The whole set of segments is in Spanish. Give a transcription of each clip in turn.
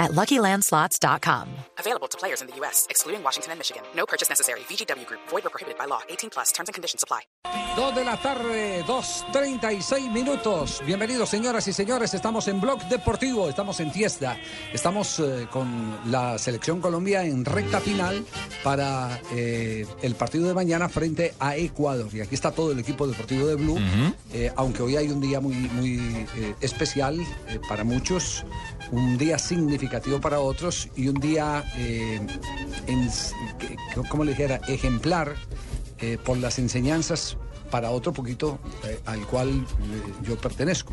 at LuckyLandSlots.com. Available to players in the U.S., excluding Washington and Michigan. No purchase necessary. VGW Group. Void or prohibited by law. 18 plus. Terms and conditions apply. Dos de la tarde, 2.36 minutos. Bienvenidos, señoras y señores. Estamos en Blog Deportivo, estamos en Fiesta. Estamos eh, con la Selección Colombia en recta final para eh, el partido de mañana frente a Ecuador. Y aquí está todo el equipo deportivo de Blue. Eh, aunque hoy hay un día muy, muy eh, especial eh, para muchos, un día significativo para otros y un día, eh, en, ¿cómo le dijera?, ejemplar eh, por las enseñanzas para otro poquito eh, al cual yo pertenezco.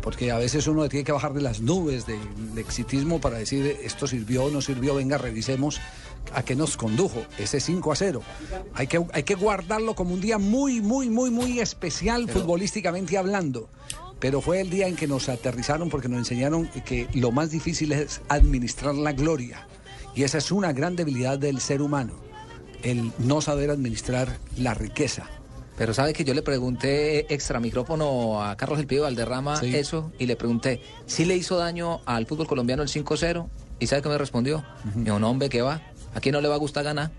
Porque a veces uno tiene que bajar de las nubes del exitismo para decir esto sirvió, no sirvió, venga, revisemos a qué nos condujo ese 5 a 0. Hay que, hay que guardarlo como un día muy, muy, muy, muy especial futbolísticamente hablando. Pero fue el día en que nos aterrizaron porque nos enseñaron que lo más difícil es administrar la gloria. Y esa es una gran debilidad del ser humano, el no saber administrar la riqueza. Pero sabe que yo le pregunté extra micrófono a Carlos El Pío Valderrama Sí. eso y le pregunté, ¿sí le hizo daño al fútbol colombiano el 5-0? ¿Y sabe qué me respondió? Dijo, no, hombre, ¿qué va? ¿A quién no le va a gustar ganar?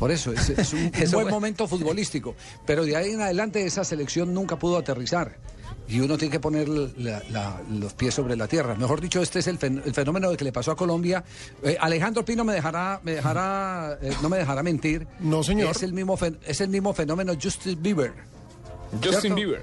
Por eso, es, es un, Eso buen fue. momento futbolístico. Pero de ahí en adelante esa selección nunca pudo aterrizar. Y uno tiene que poner la- la- los pies sobre la tierra. Mejor dicho, este es el, fen- el fenómeno de que le pasó a Colombia. Eh, Alejandro Pino me dejará, me dejará, eh, no me dejará mentir. No, señor. Es el mismo, fen- es el mismo fenómeno Justin Bieber, Justin ¿Cierto? Bieber.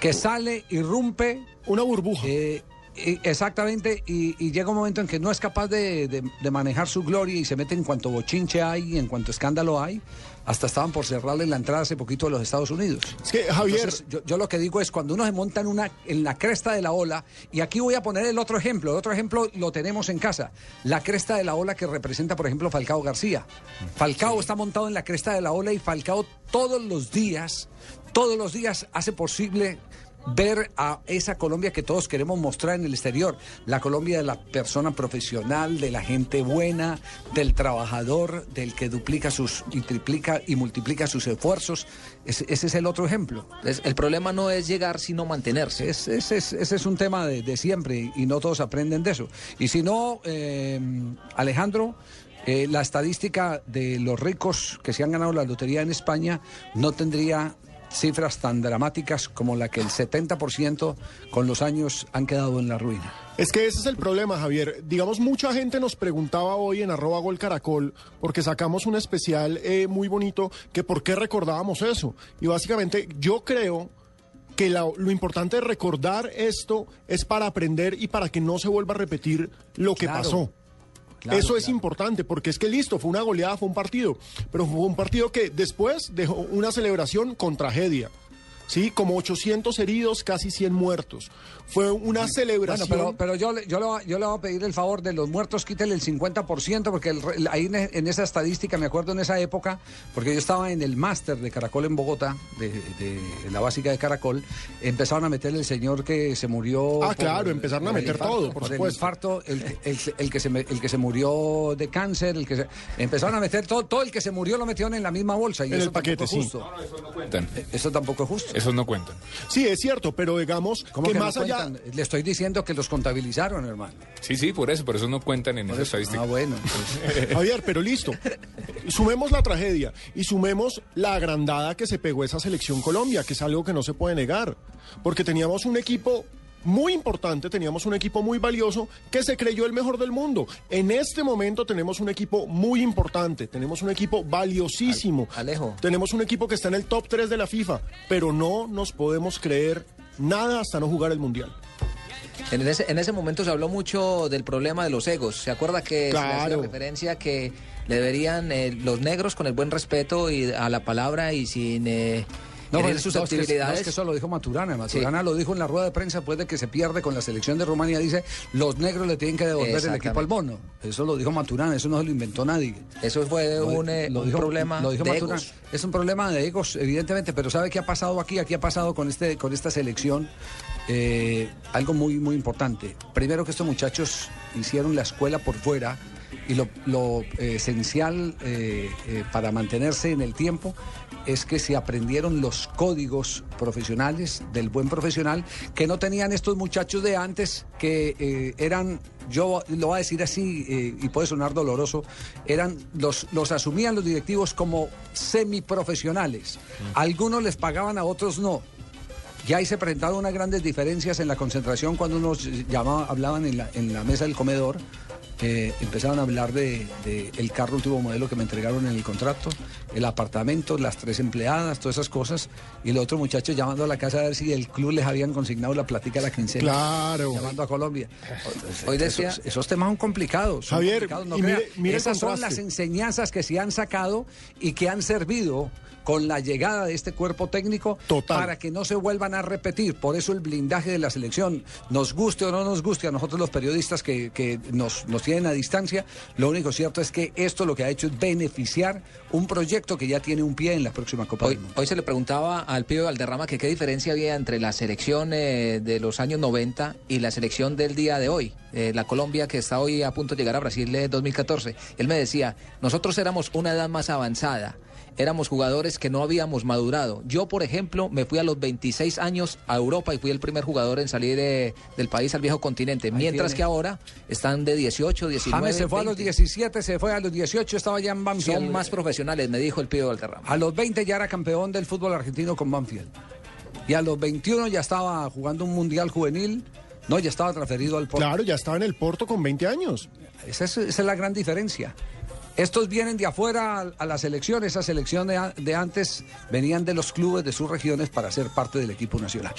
que sale, irrumpe, Una burbuja. eh, y- exactamente, y, y llega un momento en que no es capaz de, de- de manejar su gloria y se mete en cuanto bochinche hay, en cuanto escándalo hay. Hasta estaban por cerrarle la entrada hace poquito de los Estados Unidos. es que, Javier, Entonces, yo, yo lo que digo es cuando uno se monta en, una, en la cresta de la ola, y aquí voy a poner el otro ejemplo, el otro ejemplo lo tenemos en casa, la cresta de la ola que representa, por ejemplo, Falcao García. Falcao está montado en la cresta de la ola y Falcao todos los días, todos los días hace posible ver a esa Colombia que todos queremos mostrar en el exterior, la Colombia de la persona profesional, de la gente buena, del trabajador, del que duplica sus y triplica y multiplica sus esfuerzos. Ese, ese es el otro ejemplo. Es- el problema no es llegar, sino mantenerse. Es- ese, es, ese es un tema de, de siempre y no todos aprenden de eso. Y si no, eh, Alejandro, eh, la estadística de los ricos que se han ganado la lotería en España no tendría cifras tan dramáticas como la que el 70% con los años han quedado en la ruina. es que ese es el problema, Javier. Digamos, mucha gente nos preguntaba hoy en arroba gol caracol, porque sacamos un especial eh, muy bonito, que por qué recordábamos eso. Y básicamente yo creo que la- lo importante de recordar esto es para aprender y para que no se vuelva a repetir lo que Claro. pasó. Claro, Eso es claro. importante, porque es que listo, fue una goleada, fue un partido, pero fue un partido que después dejó una celebración con tragedia. Sí, como 800 heridos, casi 100 muertos. Fue una Bueno, celebración. pero, pero yo, le- yo, le, voy- yo le voy a pedir el favor de los muertos, quítele el 50%, porque el re- ahí en, en esa estadística, me acuerdo en esa época, porque yo estaba en el máster de Caracol en Bogotá, de, de la básica de Caracol, empezaron a meter el señor que se murió. Ah, claro, empezaron a por meter infarto, todo, por el supuesto. infarto, el, el- el que se, me- el que se murió de cáncer, el que se, empezaron a meter todo, todo el que se murió lo metieron en la misma bolsa. Y En eso el paquete, tampoco es sí. justo. cuentan. Eso tampoco es justo. Esos no cuentan. Sí, es cierto, pero digamos ¿Cómo que, que no más allá. Le estoy diciendo que los contabilizaron, hermano. Sí, sí, por eso, por eso no cuentan en esa estadística. Ah, bueno. Javier, pero listo. Sumemos la tragedia y sumemos la agrandada que se pegó esa selección Colombia, que es algo que no se puede negar. Porque teníamos un equipo muy importante, teníamos un equipo muy valioso que se creyó el mejor del mundo. En este momento tenemos un equipo muy importante, tenemos un equipo valiosísimo. Al- Alejo. Tenemos un equipo que está en el top 3 de la FIFA, pero no nos podemos creer nada hasta no jugar el Mundial. En ese, en ese momento se habló mucho del problema de los egos. ¿Se acuerda que se le hacía Claro. referencia que le deberían eh, los negros con el buen respeto y a la palabra y sin eh, pues, no, es que- no, es que eso lo dijo Maturana. Maturana lo dijo en la rueda de prensa después de que se pierde con la selección de Rumanía. Dice, los negros le tienen que devolver el equipo al bono. Eso lo dijo Maturana, eso no se lo inventó nadie. Eso fue Lo- un, eh, lo un dijo- problema lo dijo de Maturana. egos. Es un problema de egos, evidentemente, pero ¿sabe qué ha pasado aquí? Aquí ha pasado con, este, con esta selección eh, algo muy, muy importante. Primero que estos muchachos hicieron la escuela por fuera y lo, lo, eh, esencial eh, eh, para mantenerse en el tiempo es que se aprendieron los códigos profesionales del buen profesional que no tenían estos muchachos de antes que eh, eran, yo lo voy a decir así eh, y puede sonar doloroso, eran los, los asumían los directivos como semiprofesionales. Algunos les pagaban, a otros no. Ya ahí se presentaron unas grandes diferencias en la concentración cuando unos llamaba, hablaban en la, en la mesa del comedor. Eh, empezaron a hablar de, de el carro último modelo que me entregaron en el contrato, el apartamento, las tres empleadas, todas esas cosas. Y los otros muchachos llamando a la casa a ver si el club les habían consignado la platica a la quincena. Claro. Llamando a Colombia. Hoy decía- esos, esos temas son complicados. son Javier, complicados, no y mire- el Esas son las enseñanzas que se han sacado y que han servido con la llegada de este cuerpo técnico Total. para que no se vuelvan a repetir. Por eso el blindaje de la selección, nos guste o no nos guste a nosotros los periodistas que, que nos, nos tienen a distancia, lo único cierto es que esto lo que ha hecho es beneficiar un proyecto que ya tiene un pie en la próxima Copa Hoy, del Mundo. hoy se le preguntaba al Pío Valderrama que qué diferencia había entre la selección eh, de los años 90 y la selección del día de hoy, eh, la Colombia que está hoy a punto de llegar a Brasil de 2014. Él me decía, nosotros éramos una edad más avanzada. Éramos jugadores que no habíamos madurado. Yo, por ejemplo, me fui a los 26 años a Europa y fui el primer jugador en salir eh, del país al viejo continente. mientras tiene. que ahora están de 18, 19. James se fue a los 20. 17, se fue a los 18, estaba ya en Banfield. Son más profesionales, me dijo el Pío Valderrama. A los 20 ya era campeón del fútbol argentino con Banfield. Y a los 21 ya estaba jugando un mundial juvenil. No, ya estaba transferido al Porto. Claro, ya estaba en el Porto con 20 años. Esa es, esa es la gran diferencia. Estos vienen de afuera a, la selección. Esa selección de, de antes venían de los clubes de sus regiones para ser parte del equipo nacional.